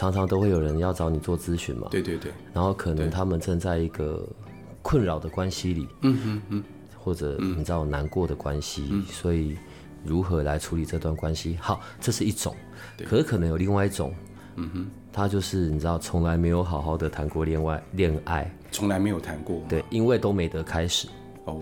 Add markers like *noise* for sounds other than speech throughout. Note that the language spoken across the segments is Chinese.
常常都会有人要找你做咨询嘛？对对对。然后可能他们正在一个困扰的关系里，嗯嗯嗯，或者你知道难过的关系，嗯，所以如何来处理这段关系？好，这是一种。可是可能有另外一种，嗯哼，他就是你知道从来没有好好的谈过恋爱，恋爱从来没有谈过，对，因为都没得开始。哦，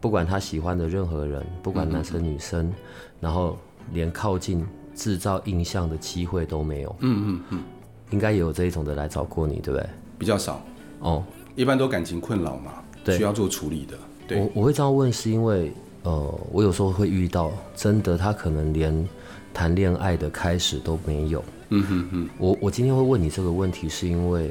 不管他喜欢的任何人，不管男生女生，嗯，然后连靠近制造印象的机会都没有。嗯嗯嗯。应该也有这一种的来找过你，对不对？比较少哦，一般都感情困扰嘛，对，需要做处理的。对，我我会这样问，是因为呃，我有时候会遇到真的，他可能连谈恋爱的开始都没有。嗯哼哼，我我今天会问你这个问题，是因为。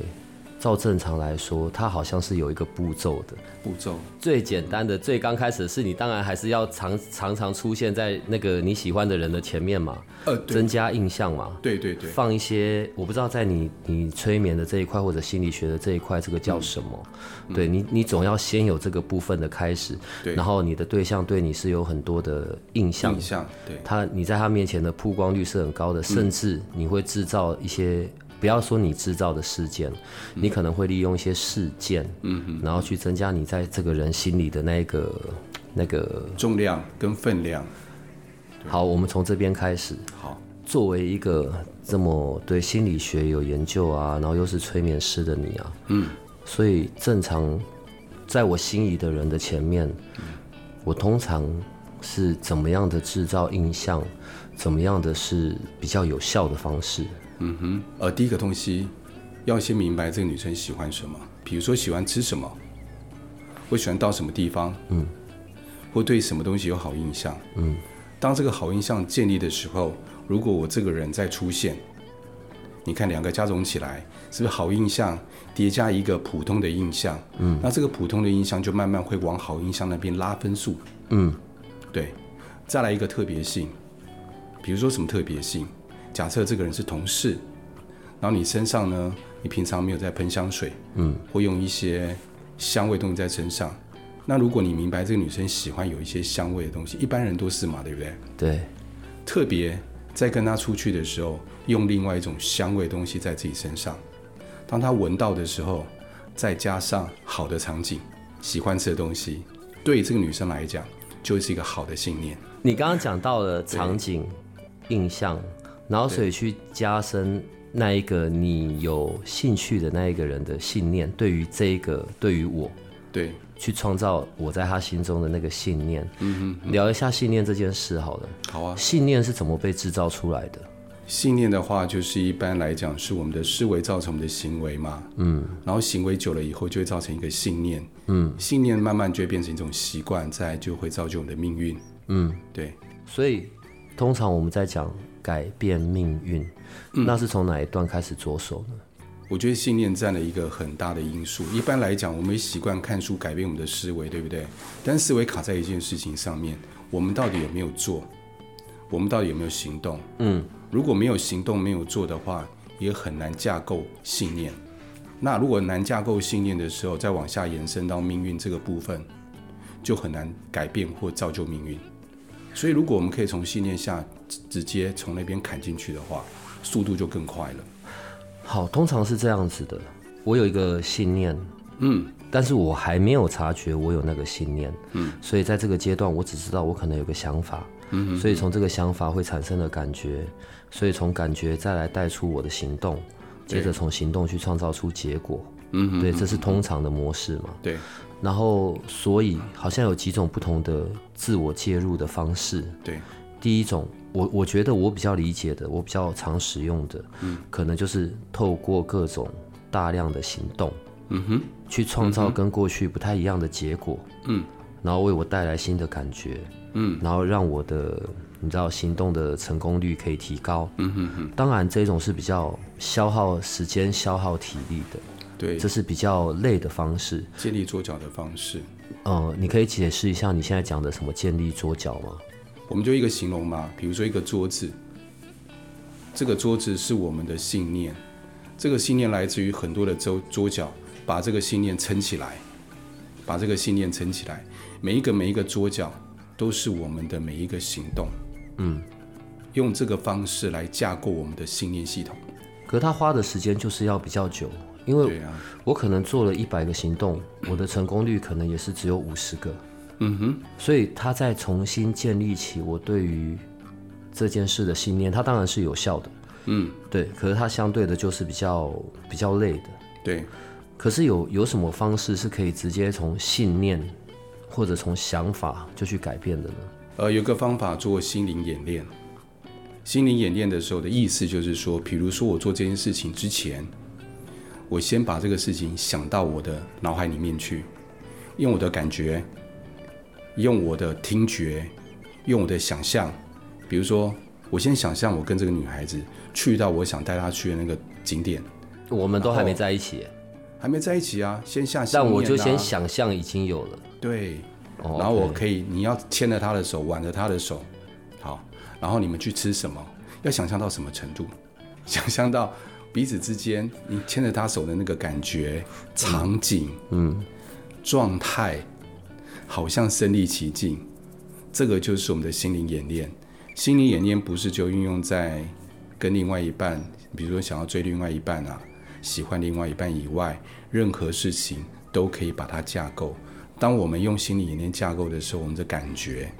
照正常来说，它好像是有一个步骤的。步骤最简单的、最刚开始的是，你当然还是要常常常出现在那个你喜欢的人的前面嘛，呃，增加印象嘛。对对对。放一些，我不知道在你你催眠的这一块或者心理学的这一块，这个叫什么？嗯、对你，你总要先有这个部分的开始。对。然后你的对象对你是有很多的印象。印象。对。他，你在他面前的曝光率是很高的，甚至你会制造一些。不要说你制造的事件，你可能会利用一些事件，嗯，然后去增加你在这个人心里的那个那个重量跟分量。好，我们从这边开始。好，作为一个这么对心理学有研究啊，然后又是催眠师的你啊，嗯，所以正常在我心仪的人的前面，我通常是怎么样的制造印象，怎么样的是比较有效的方式？嗯哼，呃，第一个东西要先明白这个女生喜欢什么，比如说喜欢吃什么，或喜欢到什么地方，嗯，或对什么东西有好印象，嗯，当这个好印象建立的时候，如果我这个人再出现，你看两个加总起来，是不是好印象叠加一个普通的印象？嗯，那这个普通的印象就慢慢会往好印象那边拉分数，嗯，对，再来一个特别性，比如说什么特别性？假设这个人是同事，然后你身上呢，你平常没有在喷香水，嗯，会用一些香味东西在身上。那如果你明白这个女生喜欢有一些香味的东西，一般人都是嘛，对不对？对。特别在跟她出去的时候，用另外一种香味的东西在自己身上，当她闻到的时候，再加上好的场景，喜欢吃的东西，对这个女生来讲，就是一个好的信念。你刚刚讲到了场景、印象。然后，所以去加深那一个你有兴趣的那一个人的信念，对于这一个，对于我，对，去创造我在他心中的那个信念。嗯哼，聊一下信念这件事好了。好啊。信念是怎么被制造出来的？信念的话，就是一般来讲是我们的思维造成我们的行为嘛。嗯。然后行为久了以后，就会造成一个信念。嗯。信念慢慢就会变成一种习惯，再就会造就我们的命运。嗯，对。所以通常我们在讲。改变命运，那是从哪一段开始着手呢？我觉得信念占了一个很大的因素。一般来讲，我们习惯看书改变我们的思维，对不对？但思维卡在一件事情上面，我们到底有没有做？我们到底有没有行动？嗯，如果没有行动、没有做的话，也很难架构信念。那如果难架构信念的时候，再往下延伸到命运这个部分，就很难改变或造就命运。所以，如果我们可以从信念下直接从那边砍进去的话，速度就更快了。好，通常是这样子的。我有一个信念，嗯，但是我还没有察觉我有那个信念，嗯，所以在这个阶段，我只知道我可能有个想法，嗯，所以从这个想法会产生的感觉，所以从感觉再来带出我的行动，接着从行动去创造出结果，嗯，对，这是通常的模式嘛，对。然后，所以好像有几种不同的自我介入的方式。对，第一种，我我觉得我比较理解的，我比较常使用的，嗯，可能就是透过各种大量的行动，嗯哼，去创造跟过去不太一样的结果，嗯，然后为我带来新的感觉，嗯，然后让我的你知道行动的成功率可以提高。嗯哼哼。当然，这种是比较消耗时间、消耗体力的。对，这是比较累的方式。建立桌脚的方式。呃，你可以解释一下你现在讲的什么建立桌脚吗？我们就一个形容嘛，比如说一个桌子，这个桌子是我们的信念，这个信念来自于很多的桌桌角，把这个信念撑起来，把这个信念撑起来，每一个每一个桌角都是我们的每一个行动，嗯，用这个方式来架构我们的信念系统。可是他花的时间就是要比较久。因为我可能做了一百个行动，我的成功率可能也是只有五十个。嗯哼，所以他再重新建立起我对于这件事的信念，他当然是有效的。嗯，对。可是他相对的就是比较比较累的。对。可是有有什么方式是可以直接从信念或者从想法就去改变的呢？呃，有个方法做心灵演练。心灵演练的时候的意思就是说，比如说我做这件事情之前。我先把这个事情想到我的脑海里面去，用我的感觉，用我的听觉，用我的想象。比如说，我先想象我跟这个女孩子去到我想带她去的那个景点。我们都还没在一起，还没在一起啊，先下、啊。但我就先想象已经有了。对，然后我可以，你要牵着她的手，挽着她的手，好，然后你们去吃什么？要想象到什么程度？*laughs* 想象到。彼此之间，你牵着她手的那个感觉、场景、嗯，状态，好像身临其境。这个就是我们的心灵演练。心灵演练不是就运用在跟另外一半，比如说想要追另外一半啊，喜欢另外一半以外，任何事情都可以把它架构。当我们用心灵演练架构的时候，我们的感觉、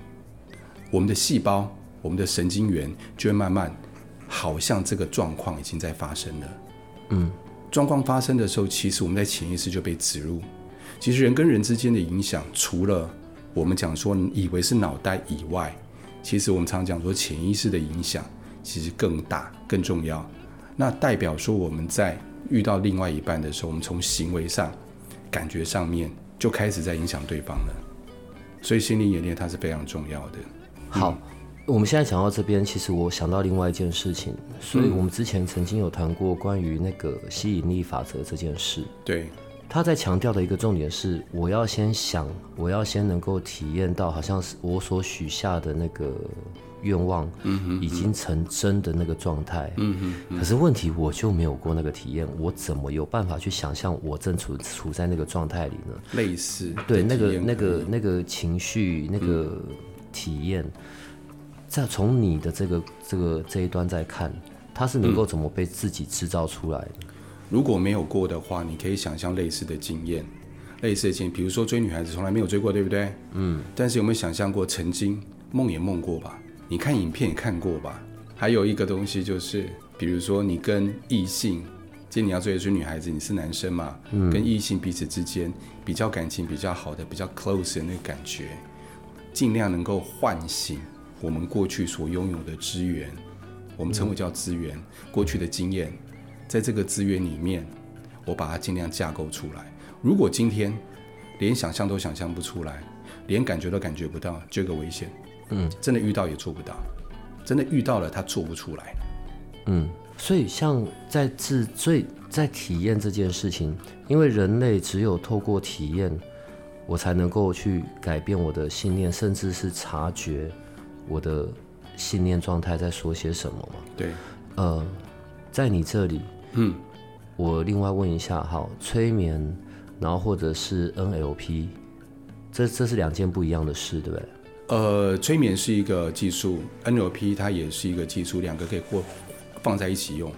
我们的细胞、我们的神经元就会慢慢。好像这个状况已经在发生了，嗯，状况发生的时候，其实我们在潜意识就被植入。其实人跟人之间的影响，除了我们讲说以为是脑袋以外，其实我们常讲说潜意识的影响其实更大、更重要。那代表说我们在遇到另外一半的时候，我们从行为上、感觉上面就开始在影响对方了。所以心理演练它是非常重要的。好。嗯我们现在讲到这边，其实我想到另外一件事情，所以我们之前曾经有谈过关于那个吸引力法则这件事。对，他在强调的一个重点是，我要先想，我要先能够体验到，好像是我所许下的那个愿望，已经成真的那个状态。嗯，嗯。可是问题，我就没有过那个体验，我怎么有办法去想象我正处处在那个状态里呢？类似。对，那个那个那个情绪，那个体验。在从你的这个这个这一端在看，它是能够怎么被自己制造出来的？嗯，如果没有过的话，你可以想象类似的经验，类似的经验，比如说追女孩子从来没有追过，对不对？嗯。但是有没有想象过曾经梦也梦过吧？你看影片也看过吧？还有一个东西就是，比如说你跟异性，今天你要追的是女孩子，你是男生嘛？嗯。跟异性彼此之间比较感情比较好的、比较 close 的那个感觉，尽量能够唤醒。我们过去所拥有的资源，我们称为叫资源。过去的经验，在这个资源里面，我把它尽量架构出来。如果今天连想象都想象不出来，连感觉都感觉不到，这个危险。嗯，真的遇到也做不到，真的遇到了他做不出来。嗯，所以像在自最在体验这件事情，因为人类只有透过体验，我才能够去改变我的信念，甚至是察觉。我的信念状态在说些什么嘛？对，呃，在你这里，嗯，我另外问一下，好，催眠，然后或者是 NLP，这这是两件不一样的事，对不对？呃，催眠是一个技术，NLP 它也是一个技术，两个可以过放在一起用。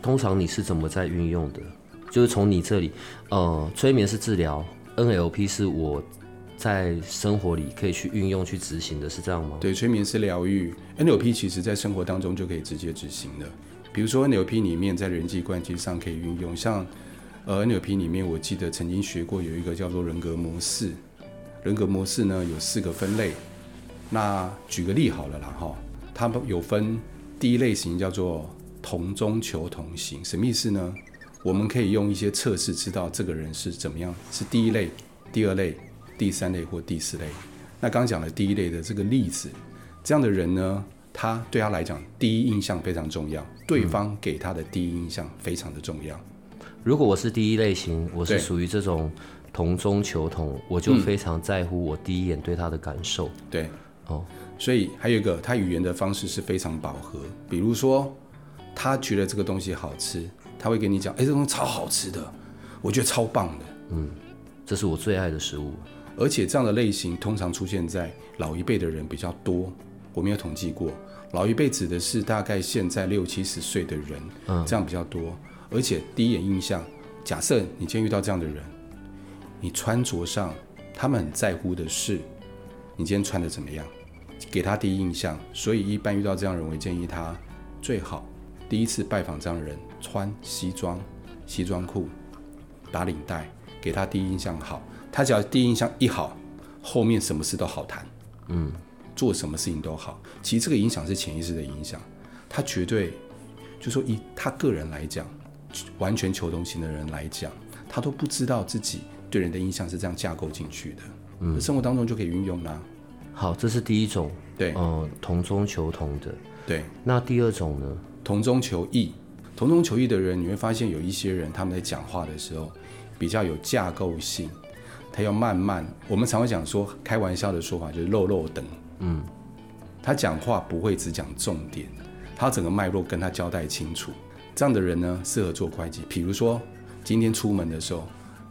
通常你是怎么在运用的？就是从你这里，呃，催眠是治疗，NLP 是我。在生活里可以去运用、去执行的是这样吗？对，催眠是疗愈，NLP 其实在生活当中就可以直接执行的。比如说 NLP 里面在人际关系上可以运用，像呃 NLP 里面我记得曾经学过有一个叫做人格模式，人格模式呢有四个分类。那举个例好了啦哈，它有分第一类型叫做同中求同型，什么意思呢？我们可以用一些测试知道这个人是怎么样，是第一类、第二类。第三类或第四类，那刚讲的第一类的这个例子，这样的人呢，他对他来讲，第一印象非常重要，对方给他的第一印象非常的重要。嗯、如果我是第一类型，我是属于这种同中求同，我就非常在乎我第一眼对他的感受。对，哦，所以还有一个，他语言的方式是非常饱和。比如说，他觉得这个东西好吃，他会跟你讲：“哎，这东西超好吃的，我觉得超棒的。”嗯，这是我最爱的食物。而且这样的类型通常出现在老一辈的人比较多。我没有统计过，老一辈指的是大概现在六七十岁的人，嗯，这样比较多。而且第一眼印象，假设你今天遇到这样的人，你穿着上，他们很在乎的是你今天穿的怎么样，给他第一印象。所以一般遇到这样的人，我建议他最好第一次拜访这样的人，穿西装、西装裤、打领带，给他第一印象好。他只要第一印象一好，后面什么事都好谈。嗯。做什么事情都好，其实这个影响是潜意识的影响，他绝对就说以他个人来讲，完全求同型的人来讲，他都不知道自己对人的印象是这样架构进去的，嗯，生活当中就可以运用啦。好，这是第一种，对，嗯，同中求同的，对。那第二种呢？同中求异，同中求异的人，你会发现有一些人他们在讲话的时候比较有架构性，他要慢慢，我们常会讲说开玩笑的说法就是漏漏等。嗯，他讲话不会只讲重点，他整个脉络跟他交代清楚。这样的人呢，适合做会计。比如说，今天出门的时候，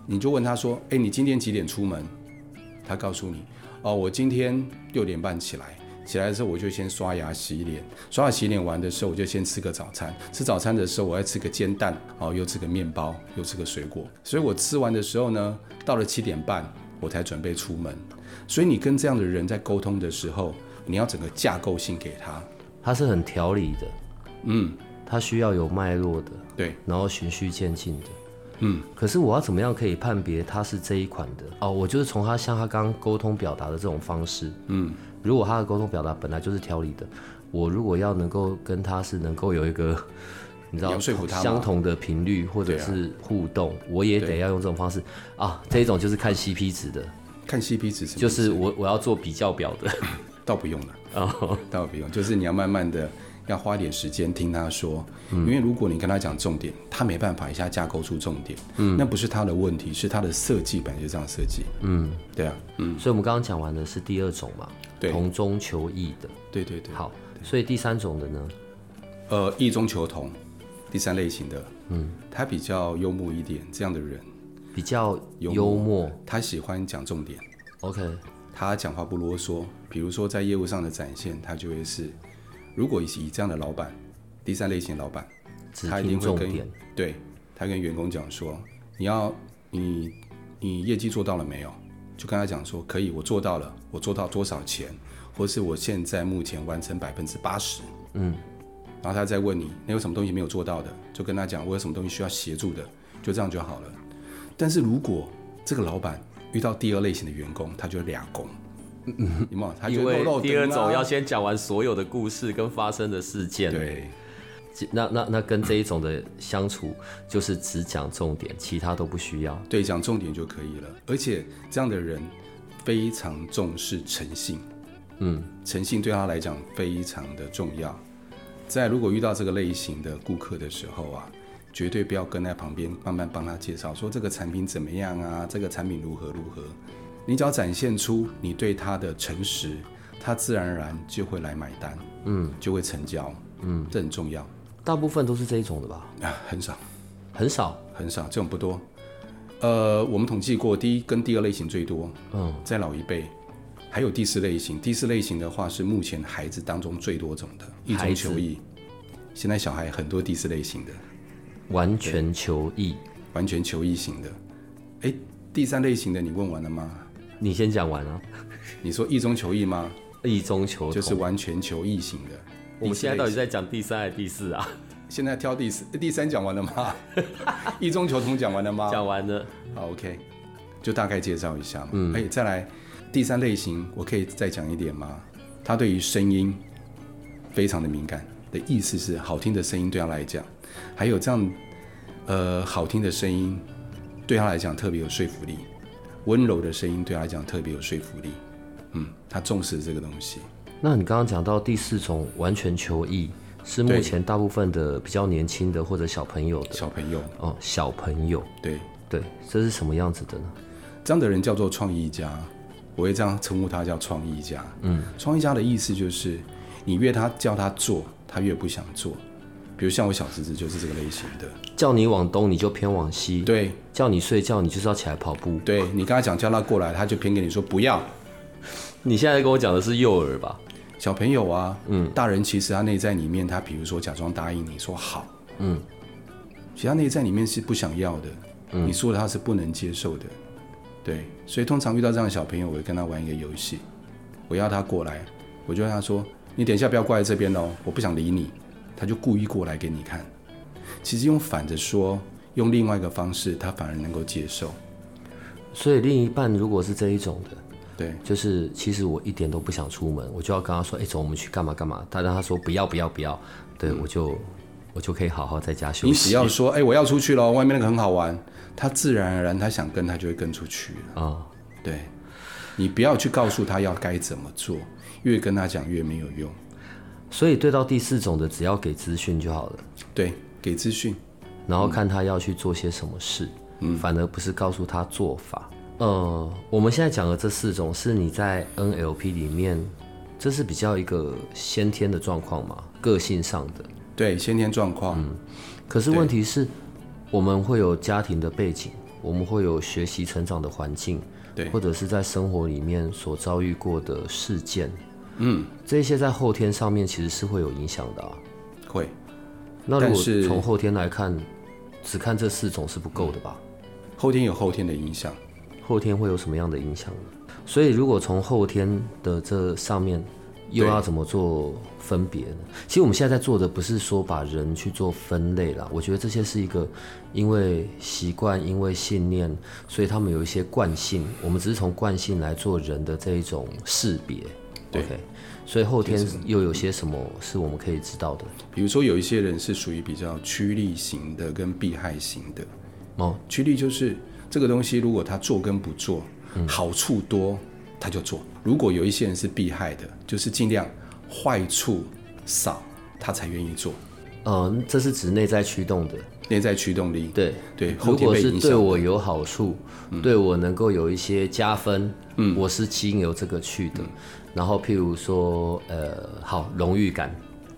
你就问他说：“哎，你今天几点出门？”他告诉你：“哦，我今天六点半起来。起来的时候，我就先刷牙洗脸。刷牙洗脸完的时候，我就先吃个早餐。吃早餐的时候，我要吃个煎蛋，哦，又吃个面包，又吃个水果。所以我吃完的时候呢，到了七点半，我才准备出门。”所以你跟这样的人在沟通的时候，你要整个架构性给他，他是很条理的，嗯，他需要有脉络的，对，然后循序渐进的，嗯。可是我要怎么样可以判别他是这一款的？哦，我就是从他像他刚刚沟通表达的这种方式，嗯，如果他的沟通表达本来就是条理的，我如果要能够跟他是能够有一个，你知道相同的频率或者是互动，啊、我也得要用这种方式。啊。这一种就是看 CP 值的。看 CP 值，就是我我要做比较表的，*laughs* 倒不用了。*laughs* 哦，倒不用，就是你要慢慢的要花点时间听他说，嗯，因为如果你跟他讲重点，他没办法一下架构出重点，嗯，那不是他的问题，是他的设计本来就这样设计，嗯，对啊，嗯，所以我们刚刚讲完的是第二种嘛，对，同中求异的，对对对，好，所以第三种的呢，呃，异中求同，第三类型的，嗯，他比较幽默一点，这样的人。比较幽默，他喜欢讲重点。OK，他讲话不啰嗦。比如说在业务上的展现，他就会是，如果以这样的老板，第三类型老板，他一定会跟对他跟员工讲说，你要你你业绩做到了没有？就跟他讲说，可以，我做到了，我做到多少钱，或是我现在目前完成百分之八十。嗯，然后他再问你，你有什么东西没有做到的？就跟他讲，我有什么东西需要协助的，就这样就好了。但是如果这个老板遇到第二类型的员工，他就俩工，嗯，有没有？他就漏漏、啊、第二种要先讲完所有的故事跟发生的事件。对，那那那跟这一种的相处，就是只讲重点，其他都不需要。对，讲重点就可以了。而且这样的人非常重视诚信，嗯，诚信对他来讲非常的重要。在如果遇到这个类型的顾客的时候啊。绝对不要跟在旁边慢慢帮他介绍，说这个产品怎么样啊？这个产品如何如何？你只要展现出你对他的诚实，他自然而然就会来买单，嗯，就会成交，嗯，这很重要。大部分都是这一种的吧？啊，很少，很少，很少，这种不多。呃，我们统计过，第一跟第二类型最多，嗯，在老一辈，还有第四类型。第四类型的话是目前孩子当中最多种的，一种求异。现在小孩很多第四类型的。完全求异，完全求异型的。哎，第三类型的你问完了吗？你先讲完啊。你说异中求异吗？异中求同就是完全求异型的。我们现在到底在讲第三还是第四啊？现在挑第四，第三讲完了吗？*laughs* 异中求同讲完了吗？讲完了。好，OK，就大概介绍一下嘛。嗯。哎，再来第三类型，我可以再讲一点吗？他对于声音非常的敏感的意思是，好听的声音对他来讲。还有这样，呃，好听的声音，对他来讲特别有说服力；温柔的声音对他来讲特别有说服力。嗯，他重视这个东西。那你刚刚讲到第四种完全求异，是目前大部分的比较年轻的或者小朋友的小朋友哦，小朋友，对对，这是什么样子的呢？这样的人叫做创意家，我会这样称呼他叫创意家。嗯，创意家的意思就是，你越他叫他做，他越不想做。比如像我小侄子就是这个类型的，叫你往东你就偏往西，对，叫你睡觉你就是要起来跑步，对，你刚才讲叫他过来，他就偏跟你说不要。你现在跟我讲的是幼儿吧？小朋友啊，嗯，大人其实他内在里面，他比如说假装答应你说好，嗯，其实他内在里面是不想要的，嗯，你说的他是不能接受的，对，所以通常遇到这样的小朋友，我会跟他玩一个游戏，我要他过来，我就跟他说，你等一下不要过来这边哦，我不想理你，他就故意过来给你看，其实用反着说，用另外一个方式，他反而能够接受，所以另一半如果是这一种的。对，就是其实我一点都不想出门，我就要跟他说：“哎，走，我们去干嘛干嘛。”他让他说不要不要不要，对、嗯、我就我就可以好好在家休息。你只要说：“哎，我要出去了，外面那个很好玩。”他自然而然他想跟，他就会跟出去啊。哦、对，你不要去告诉他要该怎么做，越跟他讲越没有用。所以对到第四种的，只要给资讯就好了。对，给资讯，然后看他要去做些什么事，嗯，反而不是告诉他做法。呃，我们现在讲的这四种是你在 NLP 里面，这是比较一个先天的状况嘛，个性上的。对，先天状况。嗯。可是问题是，我们会有家庭的背景，我们会有学习成长的环境，对，或者是在生活里面所遭遇过的事件，嗯，这些在后天上面其实是会有影响的啊。会。那如果从后天来看，只看这四种是不够的吧？后天有后天的影响。后天会有什么样的影响呢？所以如果从后天的这上面，又要怎么做分别呢？其实我们现在在做的不是说把人去做分类啦，我觉得这些是一个因为习惯、因为信念，所以他们有一些惯性。我们只是从惯性来做人的这一种识别。对，okay? 所以后天又有些什么是我们可以知道的？比如说有一些人是属于比较趋利型的，跟避害型的。哦，趋利就是。这个东西如果他做跟不做，嗯、好处多他就做。如果有一些人是避害的，就是尽量坏处少，他才愿意做。嗯，这是指内在驱动的，内在驱动力。对对，如果是对我有好处，嗯、对我能够有一些加分，嗯，我是经由这个去的。嗯、然后譬如说，呃，好，荣誉感，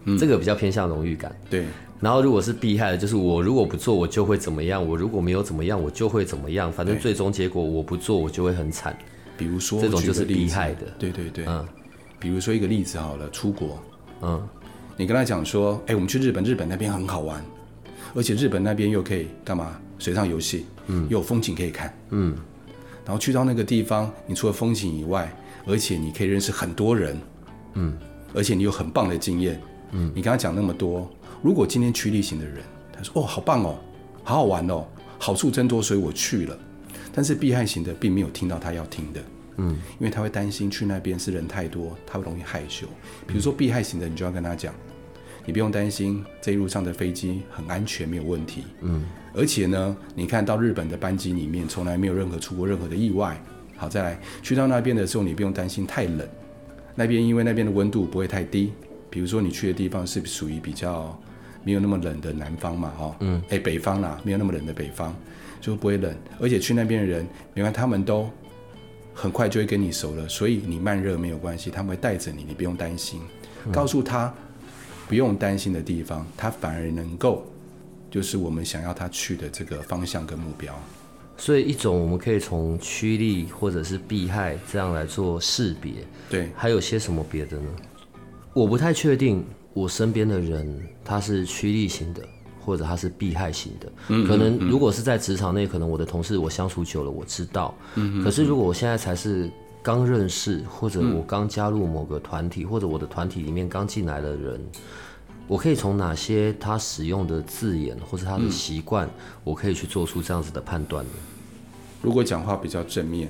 嗯、这个比较偏向荣誉感。对。然后如果是避害的，就是我如果不做，我就会怎么样；我如果没有怎么样，我就会怎么样。反正最终结果我不做，我就会很惨。比如说，这种就是避害的。对对对，嗯。比如说一个例子好了，出国，嗯，你跟他讲说，哎，我们去日本，日本那边很好玩，而且日本那边又可以干嘛？水上游戏，嗯，又有风景可以看，嗯。然后去到那个地方，你除了风景以外，而且你可以认识很多人，嗯，而且你有很棒的经验，嗯。你刚刚讲那么多。如果今天趋利型的人，他说：“哦，好棒哦，好好玩哦，好处真多，所以我去了。”但是避害型的并没有听到他要听的，嗯，因为他会担心去那边是人太多，他会容易害羞。比如说避害型的，你就要跟他讲：“你不用担心，这一路上的飞机很安全，没有问题。”嗯，而且呢，你看到日本的班机里面从来没有任何出过任何的意外。好，再来去到那边的时候，你不用担心太冷，那边因为那边的温度不会太低。比如说你去的地方是属于比较。没有那么冷的南方嘛，哈，嗯，哎，北方啦，没有那么冷的北方，就不会冷。而且去那边的人，你看他们都很快就会跟你熟了，所以你慢热没有关系，他们会带着你，你不用担心。嗯、告诉他不用担心的地方，他反而能够就是我们想要他去的这个方向跟目标。所以一种我们可以从趋利或者是避害这样来做识别。对，还有些什么别的呢？我不太确定。我身边的人，他是趋利型的，或者他是避害型的。嗯，可能如果是在职场内，可能我的同事我相处久了，我知道。嗯，可是如果我现在才是刚认识，或者我刚加入某个团体，或者我的团体里面刚进来的人，我可以从哪些他使用的字眼，或者他的习惯，我可以去做出这样子的判断呢？如果讲话比较正面，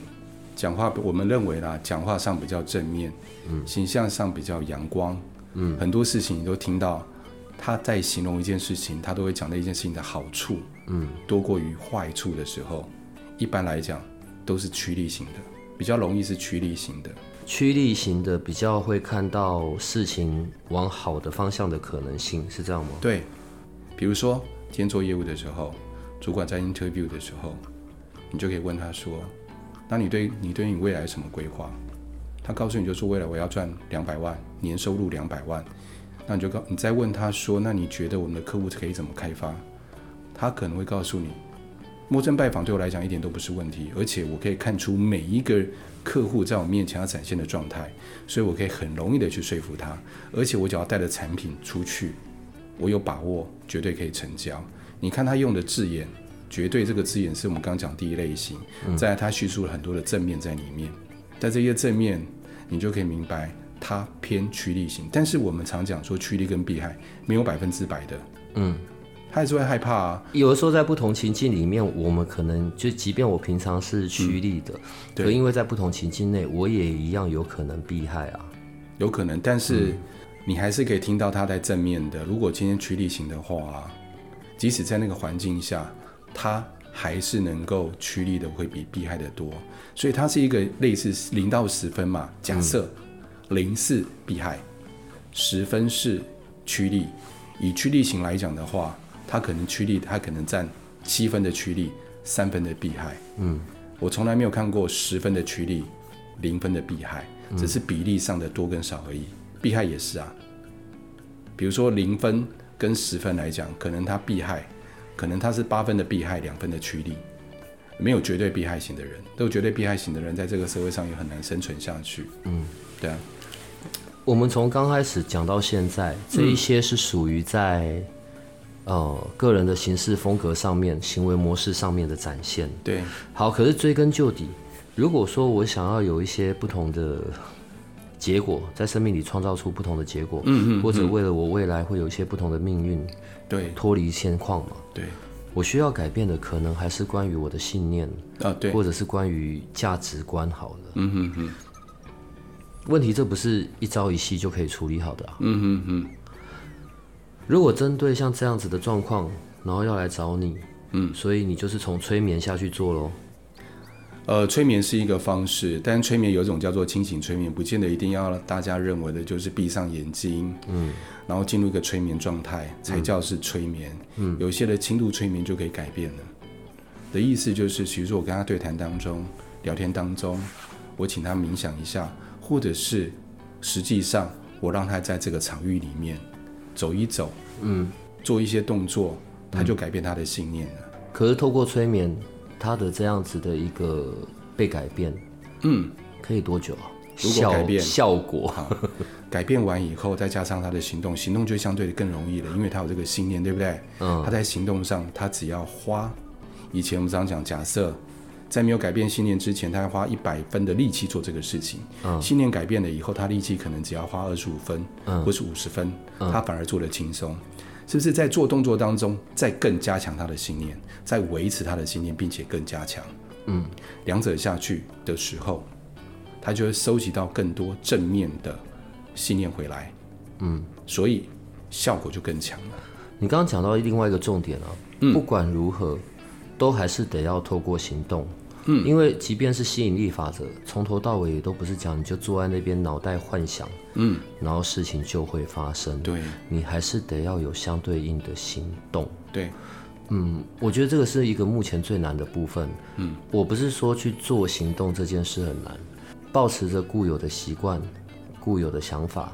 讲话我们认为啦，讲话上比较正面，嗯，形象上比较阳光。嗯，很多事情你都听到，他在形容一件事情，他都会讲那一件事情的好处，嗯，多过于坏处的时候，一般来讲都是趋利型的，比较容易是趋利型的。趋利型的比较会看到事情往好的方向的可能性，是这样吗？对，比如说今天做业务的时候，主管在 interview 的时候，你就可以问他说：“那你对你对你未来什么规划？”他告诉你就是：“未来我要赚两百万，年收入两百万。”那你就告你再问他说：“那你觉得我们的客户可以怎么开发？”他可能会告诉你。陌生拜访对我来讲一点都不是问题，而且我可以看出每一个客户在我面前要展现的状态，所以我可以很容易的去说服他，而且我只要带着产品出去，我有把握绝对可以成交。你看他用的字眼，绝对这个字眼是我们刚讲第一类型，再来他叙述了很多的正面在里面，在这些正面，你就可以明白他偏趋利型，但是我们常讲说趋利跟避害没有百分之百的，嗯。他还是会害怕啊。有的时候在不同情境里面，我们可能就即便我平常是趋利的，对、因为在不同情境内，我也一样有可能避害啊。有可能，但是你还是可以听到他在正面的。如果今天趋利型的话，即使在那个环境下，他还是能够趋利的会比避害的多。所以它是一个类似零到十分嘛。假设零是避害，十分是趋利。以趋利型来讲的话。他可能趋利，他可能占七分的趋利，三分的避害。嗯，我从来没有看过十分的趋利，零分的避害，只是比例上的多跟少而已。避害也是啊，比如说零分跟十分来讲，可能他避害，可能他是八分的避害，两分的趋利，没有绝对避害型的人，都绝对避害型的人在这个社会上也很难生存下去。嗯，对啊。我们从刚开始讲到现在，这一些是属于在。呃，个人的行事风格上面、行为模式上面的展现。对，好，可是追根究底，如果说我想要有一些不同的结果，在生命里创造出不同的结果，嗯嗯，或者为了我未来会有一些不同的命运，对，脱离现况嘛，对，我需要改变的可能还是关于我的信念啊，对，或者是关于价值观，好了，嗯哼哼，问题这不是一朝一夕就可以处理好的啊，嗯哼哼。如果针对像这样子的状况，然后要来找你，嗯，所以你就是从催眠下去做喽。呃，催眠是一个方式，但催眠有一种叫做清醒催眠，不见得一定要大家认为的就是闭上眼睛，嗯，然后进入一个催眠状态才叫是催眠。嗯，有些的轻度催眠就可以改变了。的意思就是，比如说我跟他对谈当中、聊天当中，我请他冥想一下，或者是实际上我让他在这个场域里面。走一走，嗯，做一些动作，他就改变他的信念了。可是透过催眠，他的这样子的一个被改变，嗯，可以多久啊？如果改变效果，改变完以后，再加上他的行动，行动就相对的更容易了，因为他有这个信念，对不对？嗯，他在行动上，他只要花，以前我们常常讲，假设。在没有改变信念之前，他要花一百分的力气做这个事情。嗯、信念改变了以后，他力气可能只要花二十五分，嗯、或是五十分，嗯、他反而做得轻松。是不是在做动作当中，再更加强他的信念，再维持他的信念，并且更加强？嗯，两者下去的时候，他就会收集到更多正面的信念回来。嗯，所以效果就更强了。你刚刚讲到另外一个重点啊，嗯、不管如何，都还是得要透过行动。嗯，因为即便是吸引力法则，从头到尾也都不是讲你就坐在那边脑袋幻想，嗯，然后事情就会发生。对，你还是得要有相对应的行动。对，嗯，我觉得这个是一个目前最难的部分。嗯，我不是说去做行动这件事很难，保持着固有的习惯、固有的想法，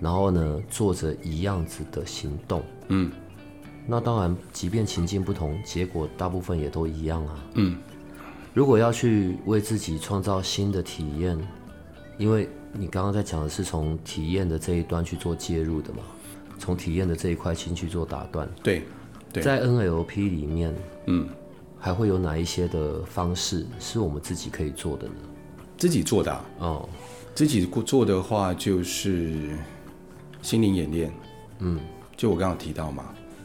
然后呢，做着一样子的行动。嗯，那当然，即便情境不同，结果大部分也都一样啊。嗯。如果要去为自己创造新的体验，因为你刚刚在讲的是从体验的这一端去做介入的嘛，从体验的这一块先去做打断。对，对，在 NLP 里面，嗯，还会有哪一些的方式是我们自己可以做的呢？自己做的啊？哦，自己做的话就是心灵演练。嗯，就我刚刚提到嘛，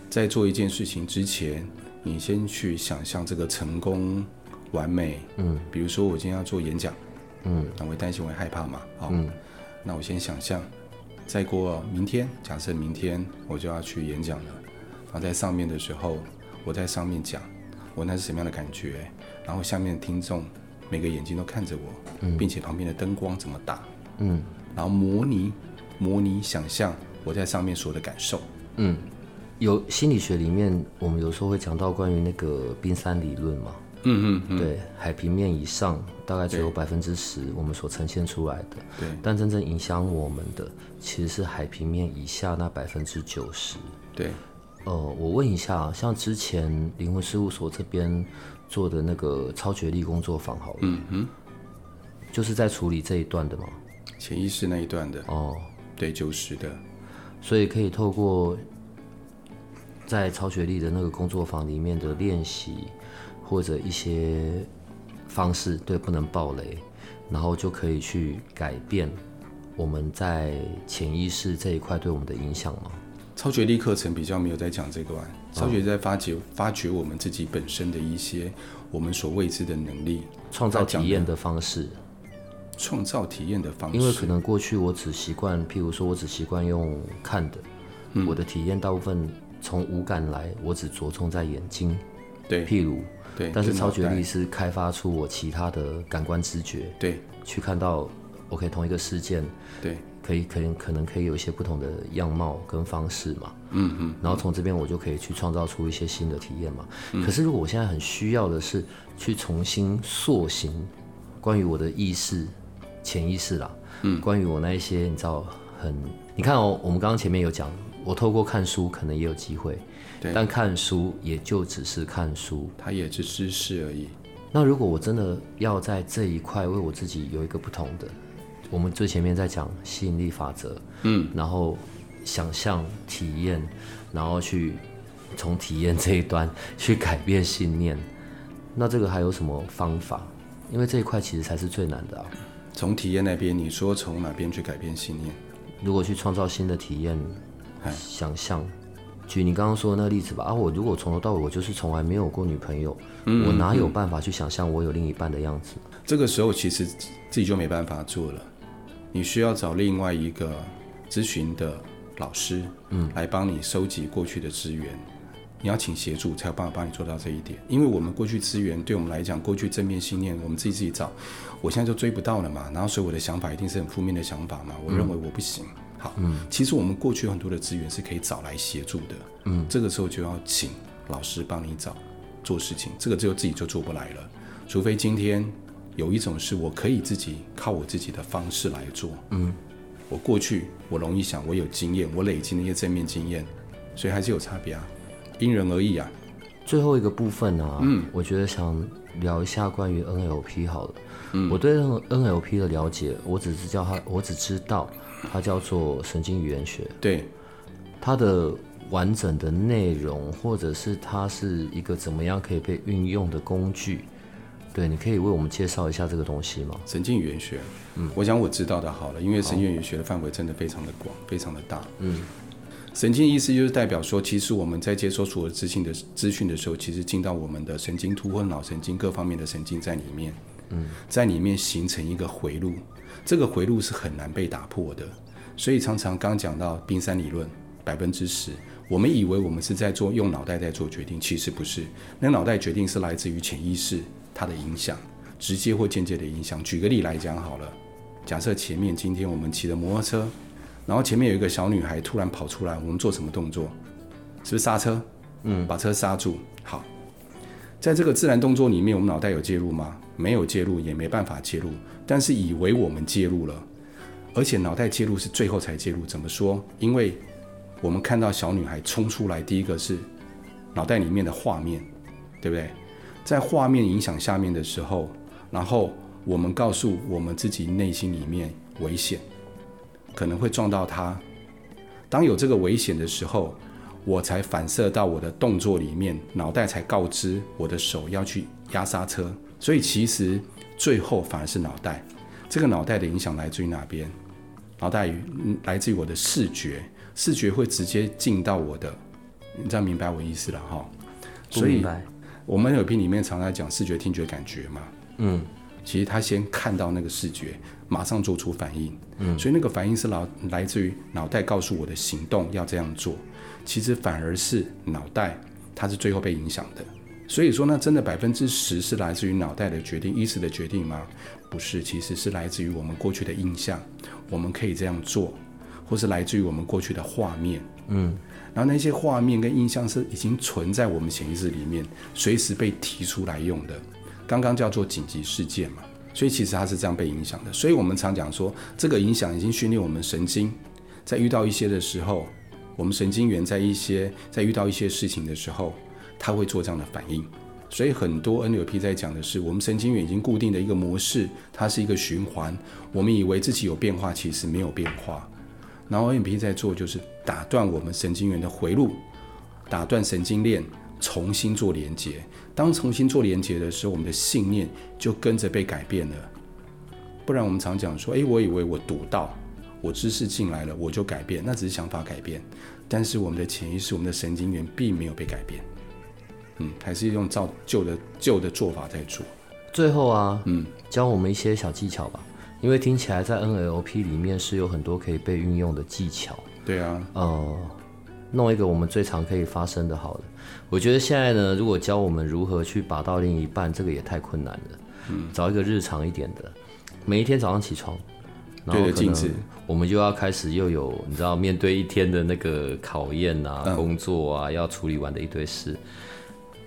在做一件事情之前，你先去想象这个成功。完美，嗯，比如说我今天要做演讲，嗯，那我会担心，我会害怕嘛，好，嗯，那我先想象，再过明天，假设明天我就要去演讲了，然后在上面的时候，我在上面讲，我那是什么样的感觉？然后下面的听众每个眼睛都看着我，嗯，并且旁边的灯光怎么打，嗯，然后模拟模拟想象我在上面所有的感受，嗯，有心理学里面我们有时候会讲到关于那个冰山理论嘛，嗯嗯，对，海平面以上大概只有百分之十我们所呈现出来的，对，但真正影响我们的其实是海平面以下那百分之九十，对。呃，我问一下，像之前灵魂事务所这边做的那个超觉力工作坊，好了，嗯哼，就是在处理这一段的吗？潜意识那一段的哦，对，九十的，所以可以透过在超觉力的那个工作坊里面的练习，或者一些方式，对，不能暴雷，然后就可以去改变我们在潜意识这一块对我们的影响吗？超觉力课程比较没有在讲这个玩，超觉在发掘、哦、发掘我们自己本身的一些我们所未知的能力，创造体验的方式，创造体验的方式。因为可能过去我只习惯，譬如说我只习惯用看的，嗯、我的体验大部分从五感来，我只着重在眼睛，对，譬如，对，但是超觉力是开发出我其他的感官知觉，对，去看到，OK，同一个事件，对。可以，可能可能可以有一些不同的样貌跟方式嘛，嗯嗯，然后从这边我就可以去创造出一些新的体验嘛。嗯、可是如果我现在很需要的是去重新塑形，关于我的意识、潜意识啦，嗯，关于我那一些你知道很，你看哦，我们刚刚前面有讲，我透过看书可能也有机会，对，但看书也就只是看书，它也是知识而已。那如果我真的要在这一块为我自己有一个不同的。我们最前面在讲吸引力法则，嗯，然后想象、体验，然后去从体验这一端 *laughs* 去改变信念。那这个还有什么方法？因为这一块其实才是最难的啊。从体验那边，你说从哪边去改变信念？如果去创造新的体验，想象，举你刚刚说的那个例子吧。啊，我如果从头到尾我就是从来没有过女朋友，嗯，我哪有办法去想象我有另一半的样子？这个时候其实自己就没办法做了。你需要找另外一个咨询的老师，嗯，来帮你收集过去的资源。你要请协助，才有办法帮你做到这一点。因为我们过去资源对我们来讲，过去正面信念，我们自己自己找，我现在就追不到了嘛。然后所以我的想法一定是很负面的想法嘛。我认为我不行。好，嗯，其实我们过去有很多的资源是可以找来协助的。嗯，这个时候就要请老师帮你找做事情。这个只有自己就做不来了，除非今天。有一种是我可以自己靠我自己的方式来做，嗯，我过去我容易想，我有经验，我累积那些正面经验，所以还是有差别啊，因人而异啊。最后一个部分呢、啊，嗯，我觉得想聊一下关于 NLP 好了，嗯，我对 NLP 的了解，我只是叫他，我只知道它叫做神经语言学，对，它的完整的内容，或者是它是一个怎么样可以被运用的工具。对，你可以为我们介绍一下这个东西吗？神经语言学，嗯，我想我知道的好了，因为神经语言学的范围真的非常的广，非常的大。嗯，神经意思就是代表说，其实我们在接收所有资讯的资讯的时候，其实进到我们的神经突或脑神经各方面的神经在里面，嗯，在里面形成一个回路，这个回路是很难被打破的。所以常常刚讲到冰山理论，百分之十，我们以为我们是在做用脑袋在做决定，其实不是，那脑袋决定是来自于潜意识。它的影响，直接或间接的影响。举个例来讲好了，假设前面今天我们骑的摩托车，然后前面有一个小女孩突然跑出来，我们做什么动作？是不是刹车？嗯，把车刹住。好，在这个自然动作里面，我们脑袋有介入吗？没有介入，也没办法介入。但是以为我们介入了，而且脑袋介入是最后才介入。怎么说？因为我们看到小女孩冲出来，第一个是脑袋里面的画面，对不对？在画面影响下面的时候，然后我们告诉我们自己内心里面危险，可能会撞到他。当有这个危险的时候，我才反射到我的动作里面，脑袋才告知我的手要去压刹车。所以其实最后反而是脑袋。这个脑袋的影响来自于哪边？脑袋来自于我的视觉，视觉会直接进到我的，你这样明白我意思了哈？不明白。我们 NLP 里面常常讲视觉、听觉、感觉嘛，嗯，其实他先看到那个视觉，马上做出反应，嗯，所以那个反应是脑来自于脑袋告诉我的行动要这样做，其实反而是脑袋它是最后被影响的，所以说，呢真的百分之十是来自于脑袋的决定、意识的决定吗？不是，其实是来自于我们过去的印象，我们可以这样做，或是来自于我们过去的画面。嗯，然后那些画面跟印象是已经存在我们潜意识里面，随时被提出来用的。刚刚叫做紧急事件嘛，所以其实它是这样被影响的。所以我们常讲说，这个影响已经训练我们神经，在遇到一些的时候。我们神经元在一些在遇到一些事情的时候，它会做这样的反应。所以很多 NLP 在讲的是，我们神经元已经固定的一个模式，它是一个循环。我们以为自己有变化，其实没有变化。然后 NLP 在做就是打断我们神经元的回路，打断神经链，重新做连接。当重新做连接的时候，我们的信念就跟着被改变了。不然我们常讲说，诶，我以为我读到。我知识进来了，我就改变，那只是想法改变，但是我们的潜意识、我们的神经元并没有被改变，嗯，还是用照旧的旧的做法在做。最后啊，嗯，教我们一些小技巧吧，因为听起来在 NLP 里面是有很多可以被运用的技巧。对啊，呃，弄一个我们最常可以发生的好了。我觉得现在呢，如果教我们如何去把到另一半，这个也太困难了。嗯，找一个日常一点的，每一天早上起床。对着镜子，我们就要开始又有你知道面对一天的那个考验啊，嗯、工作啊，要处理完的一堆事。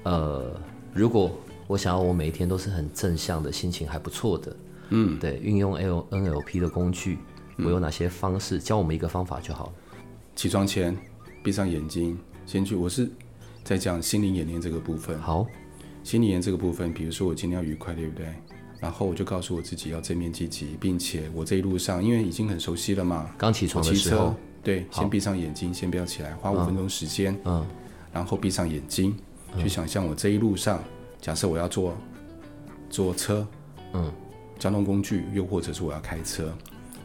呃，如果我想要我每一天都是很正向的心情还不错的，嗯，对，运用 L NLP 的工具，我有哪些方式？教我们一个方法就好。起床前闭上眼睛，先去。我是在讲心灵演练这个部分。好，心灵演练这个部分，比如说我今天要愉快，对不对？然后我就告诉我自己要正面积极，并且我这一路上因为已经很熟悉了嘛，刚起床的时候，对，先闭上眼睛，先不要起来，花五分钟时间，嗯，然后闭上眼睛，去想象我这一路上，假设我要坐坐车，嗯，交通工具，又或者是我要开车，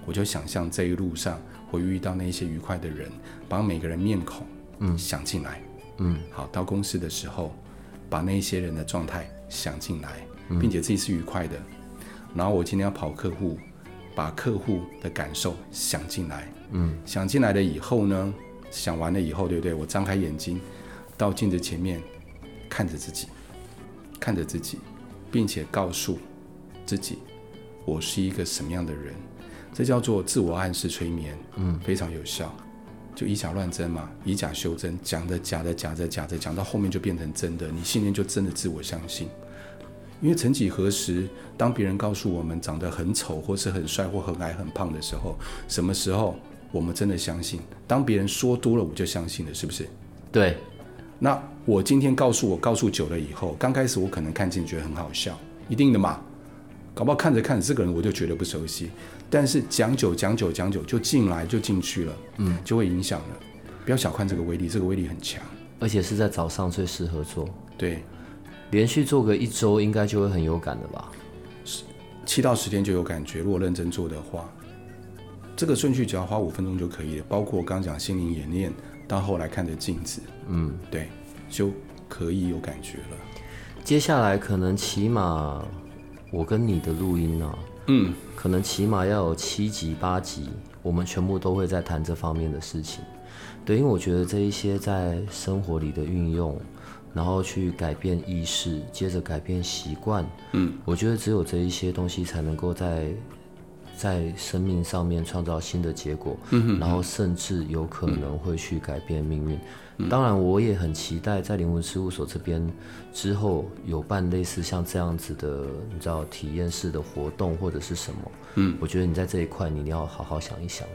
我就想象这一路上会遇到那些愉快的人，把每个人面孔，嗯，想进来，嗯，好，到公司的时候，把那些人的状态想进来。并且自己是愉快的，然后我今天要跑客户，把客户的感受想进来，嗯，想进来了以后呢，想完了以后，对不对？我张开眼睛，到镜子前面，看着自己，看着自己，并且告诉自己，我是一个什么样的人，这叫做自我暗示催眠，嗯，非常有效，就以假乱真嘛，以假修真，讲的假的，假的假的，讲到后面就变成真的，你信念就真的自我相信。因为曾几何时，当别人告诉我们长得很丑，或是很帅，或很矮、很胖的时候，什么时候我们真的相信？当别人说多了，我就相信了，是不是？对。那我今天告诉我，告诉久了以后，刚开始我可能看见觉得很好笑，一定的嘛。搞不好看着看着，这个人我就觉得不熟悉。但是讲久讲久讲久，就进来就进去了，嗯，就会影响了。不要小看这个威力，这个威力很强，而且是在早上最适合做。对。连续做个一周，应该就会很有感的吧？七到十天就有感觉。如果认真做的话，这个顺序只要花五分钟就可以了。包括我刚讲心灵演练，到后来看着镜子，嗯，对，就可以有感觉了。接下来可能起码我跟你的录音呢，嗯，可能起码要有七集八集，我们全部都会在谈这方面的事情。对，因为我觉得这一些在生活里的运用。然后去改变意识，接着改变习惯。嗯，我觉得只有这一些东西才能够在在生命上面创造新的结果。嗯，然后甚至有可能会去改变命运。嗯，当然，我也很期待在灵魂事务所这边之后有办类似像这样子的，你知道体验式的活动或者是什么。嗯，我觉得你在这一块你要好好想一想。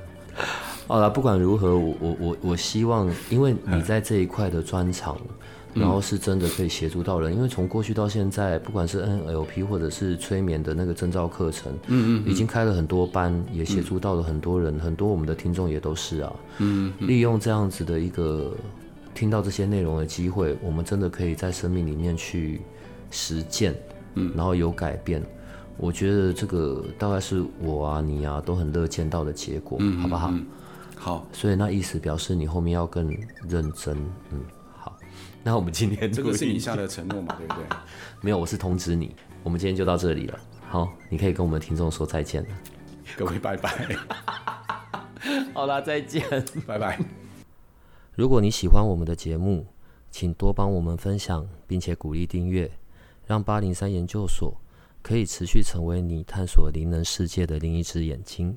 好了，不管如何，我我我我希望，因为你在这一块的专长。然后是真的可以协助到人，因为从过去到现在，不管是 NLP 或者是催眠的那个证照课程，嗯嗯，已经开了很多班，也协助到了很多人，很多我们的听众也都是啊，嗯，利用这样子的一个听到这些内容的机会，我们真的可以在生命里面去实践，嗯，然后有改变，我觉得这个大概是我啊你啊都很乐见到的结果，好不好？好，所以那意思表示你后面要更认真，嗯。*laughs* 那我们今天这个是你下的承诺嘛，*laughs* 对不对？没有，我是通知你。我们今天就到这里了。好，你可以跟我们听众说再见了。各位拜拜。*laughs* 好啦，再见，拜拜。如果你喜欢我们的节目，请多帮我们分享，并且鼓励订阅，让八零三研究所可以持续成为你探索灵能世界的另一只眼睛。